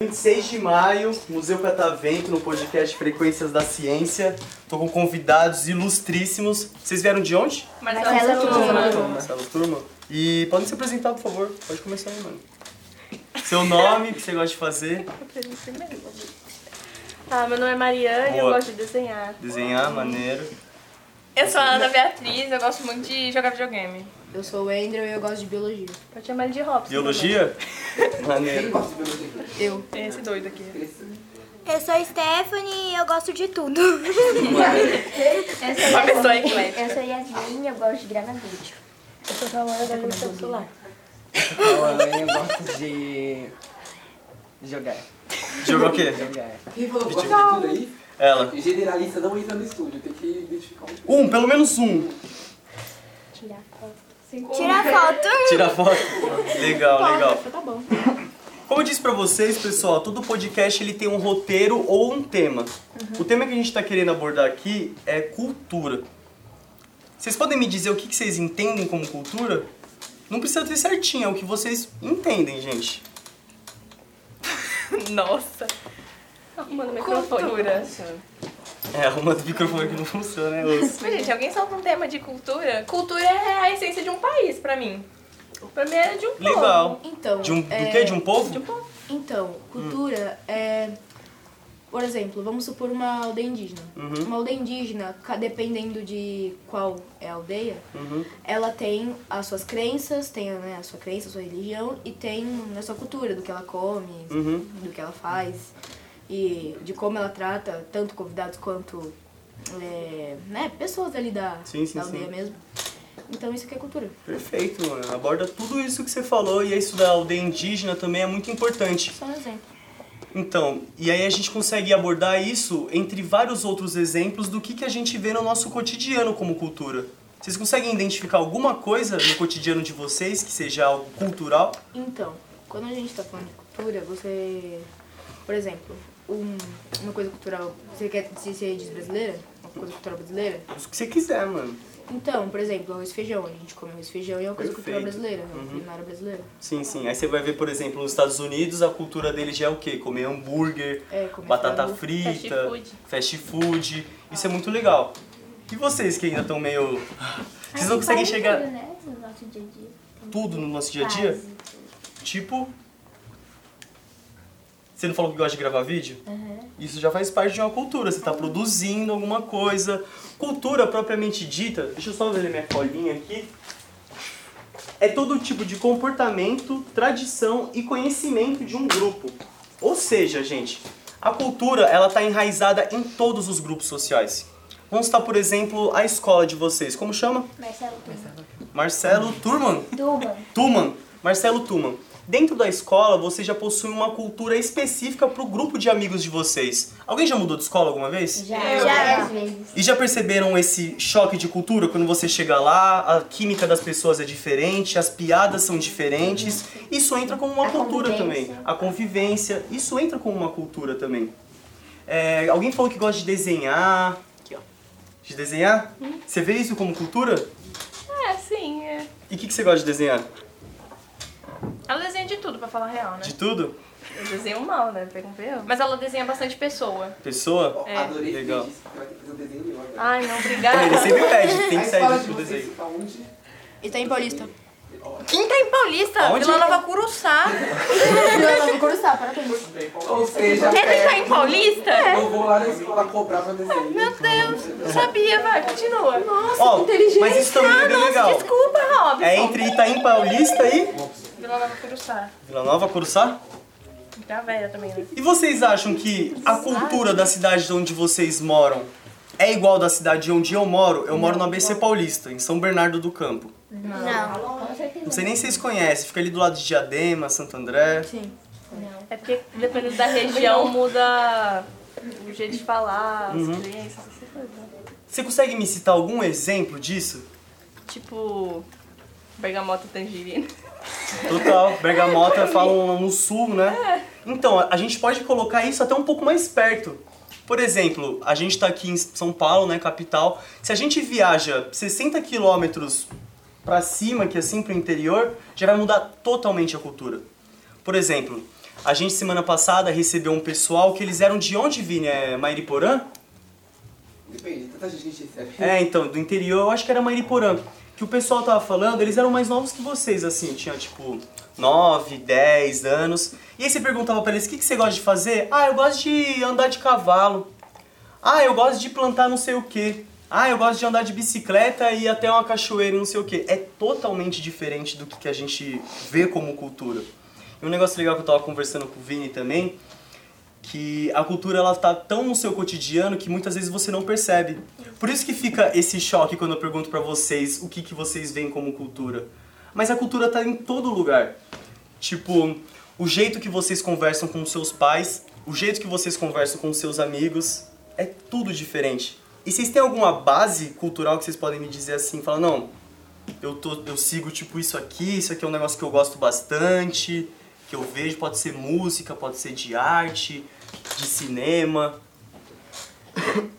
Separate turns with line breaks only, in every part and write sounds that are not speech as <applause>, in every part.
26 de maio, Museu Catavento, no podcast Frequências da Ciência. Tô com convidados ilustríssimos. Vocês vieram de onde?
Marcelo Turma.
Marcelo Turma. E podem se apresentar, por favor. Pode começar aí, mano. Seu nome, o que você gosta de fazer?
Ah, meu nome é Mariane, eu
Boa.
gosto de desenhar.
Desenhar, maneiro.
Eu sou a Ana Beatriz, eu gosto muito de jogar videogame.
Eu sou o Andrew e eu gosto de biologia.
Pode chamar ele de Robson.
Biologia? <laughs> Maneiro.
Eu.
Tem esse doido aqui.
Eu sou Stephanie e eu gosto de tudo.
Uma pessoa eclética.
Eu sou Yasmin e eu gosto de gravar vídeo.
Eu sou eu gosto de mexer no celular.
Eu gosto de jogar.
Jogou o quê?
Jogar.
Quem falou que aí?
Ela.
Generalista não entra no estúdio, tem que identificar um.
Um, pelo menos um.
Tira foto.
Tira foto. Legal, legal.
Tá bom.
Como eu disse pra vocês, pessoal, todo podcast ele tem um roteiro ou um tema. O tema que a gente tá querendo abordar aqui é cultura. Vocês podem me dizer o que que vocês entendem como cultura? Não precisa ter certinho, é o que vocês entendem, gente. <laughs>
Nossa.
Arrumando o microfone.
Cultura.
É, arruma do microfone que não funciona, né, osso?
Mas, gente, alguém solta um tema de cultura? Cultura é a essência de um país, pra mim. Pra mim é de um povo.
Legal.
Então.
De um,
é,
do quê? De um povo?
De um povo.
Então, cultura é. Por exemplo, vamos supor uma aldeia indígena.
Uhum.
Uma aldeia indígena, dependendo de qual é a aldeia,
Uhum.
ela tem as suas crenças, tem né, a sua crença, a sua religião e tem a sua cultura, do que ela come,
Uhum.
do que ela faz e de como ela trata tanto convidados quanto é, né, pessoas ali da,
Sim, sim,
da aldeia
sim.
mesmo. Então isso que é cultura.
Perfeito, mano. Aborda tudo isso que você falou e isso da aldeia indígena também é muito importante.
Só um exemplo.
Então, e aí a gente consegue abordar isso entre vários outros exemplos do que, que a gente vê no nosso cotidiano como cultura. Vocês conseguem identificar alguma coisa no cotidiano de vocês que seja algo cultural?
Então, quando a gente tá falando de cultura, você. Por exemplo, um- uma coisa cultural. Você quer se você diz brasileira? Uma coisa cultural brasileira?
O que você quiser, mano.
Então, por exemplo, arroz e feijão. A gente come arroz e feijão e é uma coisa cultural brasileira, é
Uhum.
uma culinária brasileira.
Sim, sim. Aí você vai ver, por exemplo, nos Estados Unidos, a cultura deles já é o quê? Comer hambúrguer,
É, comer
batata
frango.
frita,
Fast food.
fast food. Isso é muito legal. E vocês que ainda estão meio. Vocês não conseguem chegar
Tudo, né? No nosso dia a dia.
tudo no nosso dia a dia? Tipo. Você não falou que gosta de gravar vídeo? Isso já faz parte de uma cultura. Você está produzindo alguma coisa. Cultura propriamente dita. Deixa eu só ver minha colinha aqui. É todo tipo de comportamento, tradição e conhecimento de um grupo. Ou seja, gente, a cultura ela está enraizada em todos os grupos sociais. Vamos citar, por exemplo, a escola de vocês. Como chama?
Marcelo Turma.
Marcelo Turman.
Turma.
Tuman, Marcelo Tuman. Dentro da escola, você já possui uma cultura específica para o grupo de amigos de vocês. Alguém já mudou de escola alguma vez?
Já, várias vezes.
E já perceberam esse choque de cultura quando você chega lá, a química das pessoas é diferente, as piadas são diferentes. Isso entra como uma
A
cultura também. A convivência, isso entra como uma cultura também. É, alguém falou que gosta de desenhar. Aqui, ó. De desenhar? Você vê isso como cultura?
É, sim, é.
E o que, que você gosta de desenhar?
Tudo, pra falar a real, né?
De tudo?
Eu desenho mal, né? Pega um ferro. Mas ela desenha bastante pessoa.
Pessoa?
É.
Adorei
legal.
que que agora.
Ai, não,
É,
obrigada.
ele sempre pede, tem que sair
de
do desenho.
onde?
E tá em Paulista.
Quem tá em Paulista?
Aonde?
Vila Nova Curuçá.
Vila Nova Curuçá, parabéns.
Ou seja,
Ele tá em Paulista?
eu vou lá na escola cobrar pra desenho.
Meu Deus, não sabia, vai, continua. Nossa,
Ó, mas isso também é bem legal.
desculpa, Robson.
É entre Itaim Paulista e
Vila Nova Curuçá.
Vila Nova, Curuçá.
Tá velha também, né?
E vocês acham que a cultura da cidade de onde vocês moram é igual da cidade onde eu moro? Eu moro no ABC Paulista, em São Bernardo do Campo.
Não, com certeza.
Não sei nem se vocês conhecem, fica ali do lado de Diadema, Santo André.
Sim.
É porque dependendo da região muda o jeito de falar, as crenças, essas coisas.
Você consegue me citar algum exemplo disso?
Tipo, bergamota tangerina.
Total, Bergamota falam no sul, né? Então, a gente pode colocar isso até um pouco mais perto. Por exemplo, a gente tá aqui em São Paulo, né, capital. Se a gente viaja 60 quilômetros pra cima, que é assim pro interior, já vai mudar totalmente a cultura. Por exemplo, a gente semana passada recebeu um pessoal que eles eram de onde, Vini? É Mairiporã?
Depende, tanta gente que a gente recebe.
É, então, do interior, eu acho que era Mairiporã. Que o pessoal tava falando, eles eram mais novos que vocês, assim, tinha tipo 9, 10 anos. E aí você perguntava pra eles, o que, que você gosta de fazer? Ah, eu gosto de andar de cavalo. Ah, eu gosto de plantar não sei o quê. Ah, eu gosto de andar de bicicleta e ir até uma cachoeira e não sei o quê. É totalmente diferente do que que a gente vê como cultura. E um negócio legal que eu tava conversando com o Vini também, que a cultura ela tá tão no seu cotidiano que muitas vezes você não percebe. Por isso que fica esse choque quando eu pergunto pra vocês o que, que vocês veem como cultura. Mas a cultura tá em todo lugar. Tipo, o jeito que vocês conversam com seus pais, o jeito que vocês conversam com seus amigos, é tudo diferente. E vocês têm alguma base cultural que vocês podem me dizer assim, falar, não, eu, tô, eu sigo tipo isso aqui, isso aqui é um negócio que eu gosto bastante, que eu vejo, pode ser música, pode ser de arte, de cinema.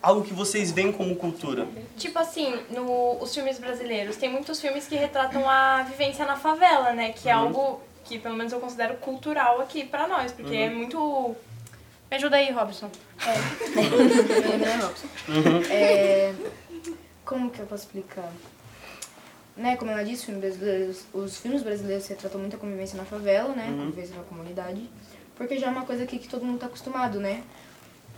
Algo que vocês veem como cultura.
Tipo assim, no, os filmes brasileiros, tem muitos filmes que retratam a vivência na favela, né? Que é algo que pelo menos eu considero cultural aqui pra nós, porque é muito. Me ajuda aí, Robson.
É Robson. <laughs> É, como que eu posso explicar? Né, como ela disse, filmes brasileiros, os filmes brasileiros retratam muito a convivência na favela, né? Convivência na comunidade. Porque já é uma coisa aqui que todo mundo tá acostumado, né?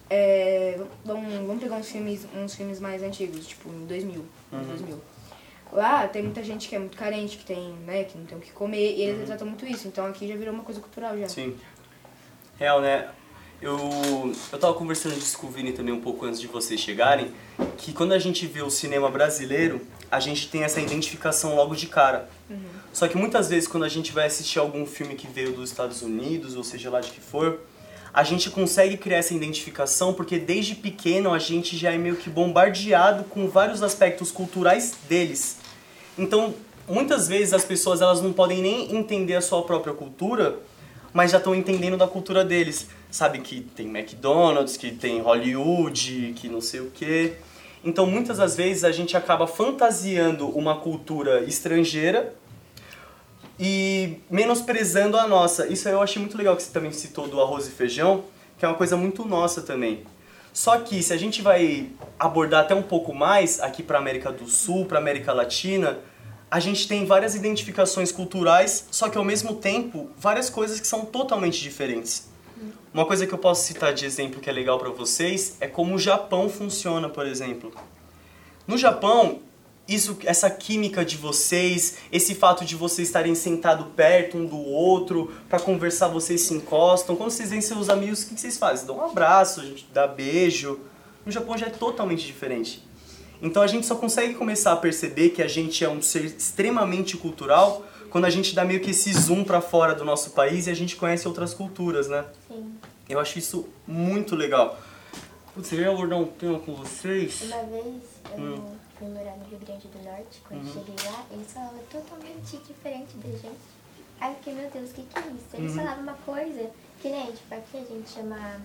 É, vamos, vamos pegar uns filmes, uns filmes mais antigos, tipo em 2000, anos 2000. Lá tem muita gente que é muito carente, que tem, né, que não tem o que comer, e eles retratam muito isso. Então aqui já virou uma coisa cultural já.
Sim. Real, né? Eu, eu tava conversando disso com o Vini também um pouco antes de vocês chegarem, que quando a gente vê o cinema brasileiro, a gente tem essa identificação logo de cara. Só que muitas vezes quando a gente vai assistir algum filme que veio dos Estados Unidos, ou seja lá de que for, a gente consegue criar essa identificação porque desde pequeno a gente já é meio que bombardeado com vários aspectos culturais deles. Então, muitas vezes as pessoas elas não podem nem entender a sua própria cultura, mas já estão entendendo da cultura deles. Sabe que tem McDonald's, que tem Hollywood, que não sei o quê. Então, muitas das vezes a gente acaba fantasiando uma cultura estrangeira e menosprezando a nossa. Isso eu achei muito legal que você também citou do arroz e feijão, que é uma coisa muito nossa também. Só que se a gente vai abordar até um pouco mais aqui para América do Sul, para América Latina, a gente tem várias identificações culturais, só que ao mesmo tempo várias coisas que são totalmente diferentes. Uma coisa que eu posso citar de exemplo que é legal para vocês é como o Japão funciona, por exemplo. No Japão, isso, essa química de vocês, esse fato de vocês estarem sentados perto um do outro, para conversar vocês se encostam. Quando vocês veem seus amigos, o que vocês fazem? Dão um abraço, a gente dá beijo. No Japão já é totalmente diferente. Então a gente só consegue começar a perceber que a gente é um ser extremamente cultural quando a gente dá meio que esse zoom para fora do nosso país e a gente conhece outras culturas, né?
Sim.
Eu acho isso muito legal. Putz, eu ia abordar um tema com vocês.
Uma vez eu
Hum.
Fui morar no Rio Grande do Norte, quando
Uhum.
cheguei lá, eles falavam totalmente diferente da gente. Aí eu fiquei, meu Deus, o que, que é isso? Eles
Uhum.
falavam uma coisa que nem, tipo, aqui a gente chama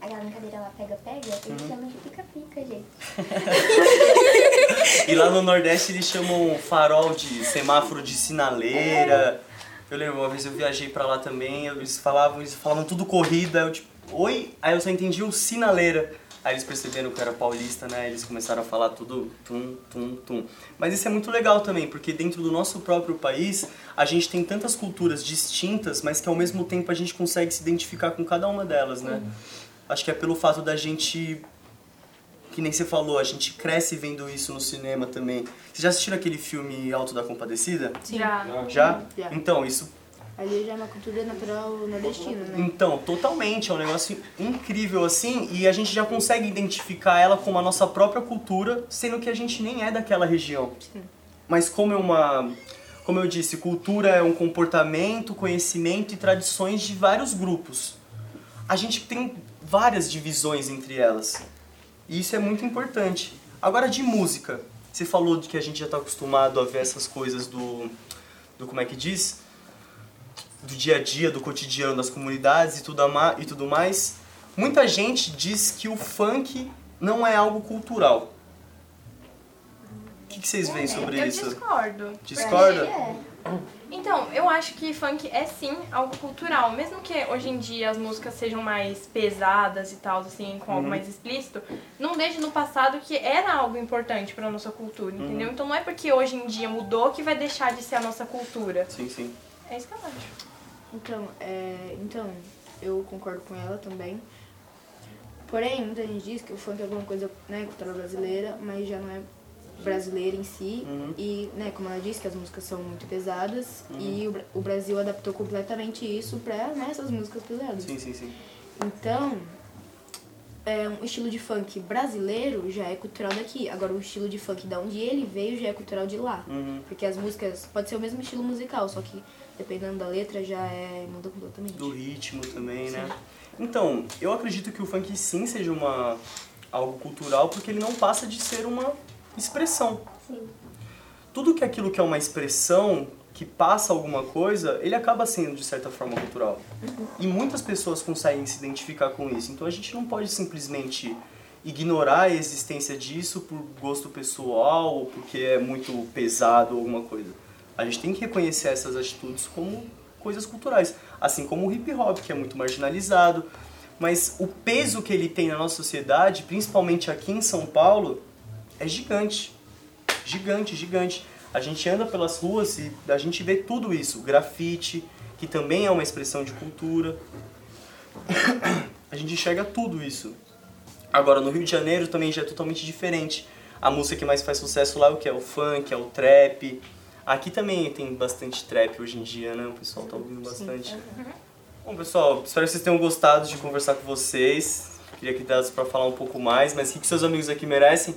aquela brincadeira lá pega-pega,
Uhum.
eles chamam de pica-pica, gente. <laughs>
E lá no Nordeste eles chamam farol de semáforo de sinaleira. Eu lembro, uma vez eu viajei pra lá também, eles falavam, eles falavam tudo corrida, eu tipo, oi? Aí eu só entendi o sinaleira. Aí eles perceberam que eu era paulista, né? Eles começaram a falar tudo tum, tum, tum. Mas isso é muito legal também, porque dentro do nosso próprio país, a gente tem tantas culturas distintas, mas que ao mesmo tempo a gente consegue se identificar com cada uma delas, né? Acho que é pelo fato da gente que nem você falou, a gente cresce vendo isso no cinema também. Vocês já assistiram aquele filme Alto da Compadecida?
Sim.
Já.
Já?
Já.
Então, isso.
Ali já é uma cultura natural nordestina, né?
Então, totalmente, é um negócio incrível assim, e a gente já consegue identificar ela como a nossa própria cultura, sendo que a gente nem é daquela região. Mas como é uma. Como eu disse, cultura é um comportamento, conhecimento e tradições de vários grupos. A gente tem várias divisões entre elas. E isso é muito importante. Agora de música. Você falou de que a gente já está acostumado a ver essas coisas do, do como é que diz? Do dia a dia, do cotidiano das comunidades e tudo, e tudo mais. Muita gente diz que o funk não é algo cultural. O que, que vocês veem sobre
eu
isso?
discordo.
Discorda?
É.
Então, eu acho que funk é sim algo cultural. Mesmo que hoje em dia as músicas sejam mais pesadas e tal, assim, com algo
Uhum.
mais explícito, não desde no passado que era algo importante pra nossa cultura,
Uhum.
entendeu? Então não é porque hoje em dia mudou que vai deixar de ser a nossa cultura.
Sim, sim.
É isso que eu acho.
Então, é, então, eu concordo com ela também. Porém, muita gente diz que o funk é alguma coisa, né, cultural brasileira, mas já não é brasileira em si.
Uhum.
E, né, como ela disse, que as músicas são muito pesadas e o, o Brasil adaptou completamente isso pra, né, essas músicas pesadas.
Sim, sim, sim.
Então, é, um estilo de funk brasileiro já é cultural daqui. Agora, o estilo de funk da onde ele veio já é cultural de lá.
Uhum.
Porque as músicas, pode ser o mesmo estilo musical, só que dependendo da letra já é, muda completamente.
Do ritmo também, né? Então, eu acredito que o funk sim seja uma algo cultural porque ele não passa de ser uma expressão.
Sim.
Tudo que aquilo que é uma expressão que passa alguma coisa, ele acaba sendo de certa forma cultural. E muitas pessoas conseguem se identificar com isso. Então a gente não pode simplesmente ignorar a existência disso por gosto pessoal ou porque é muito pesado ou alguma coisa. A gente tem que reconhecer essas atitudes como coisas culturais, assim como o hip hop, que é muito marginalizado, mas o peso que ele tem na nossa sociedade, principalmente aqui em São Paulo, é gigante. Gigante, gigante. A gente anda pelas ruas e a gente vê tudo isso. Grafite, que também é uma expressão de cultura. A gente enxerga tudo isso. Agora, no Rio de Janeiro também já é totalmente diferente. A música que mais faz sucesso lá é o que? É o funk, é o trap. Aqui também tem bastante trap hoje em dia, né? O pessoal tá ouvindo bastante. Bom, pessoal, espero que vocês tenham gostado de conversar com vocês. Queria que desse pra falar um pouco mais, mas o que seus amigos aqui merecem?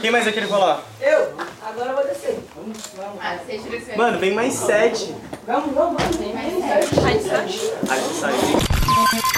Quem mais vai querer falar?
Eu? Agora eu vou descer. Vamos, vamos.
Ah, você
Mano, vem mais sete.
Vamos, vamos, vamos.
Ai, sabe?
A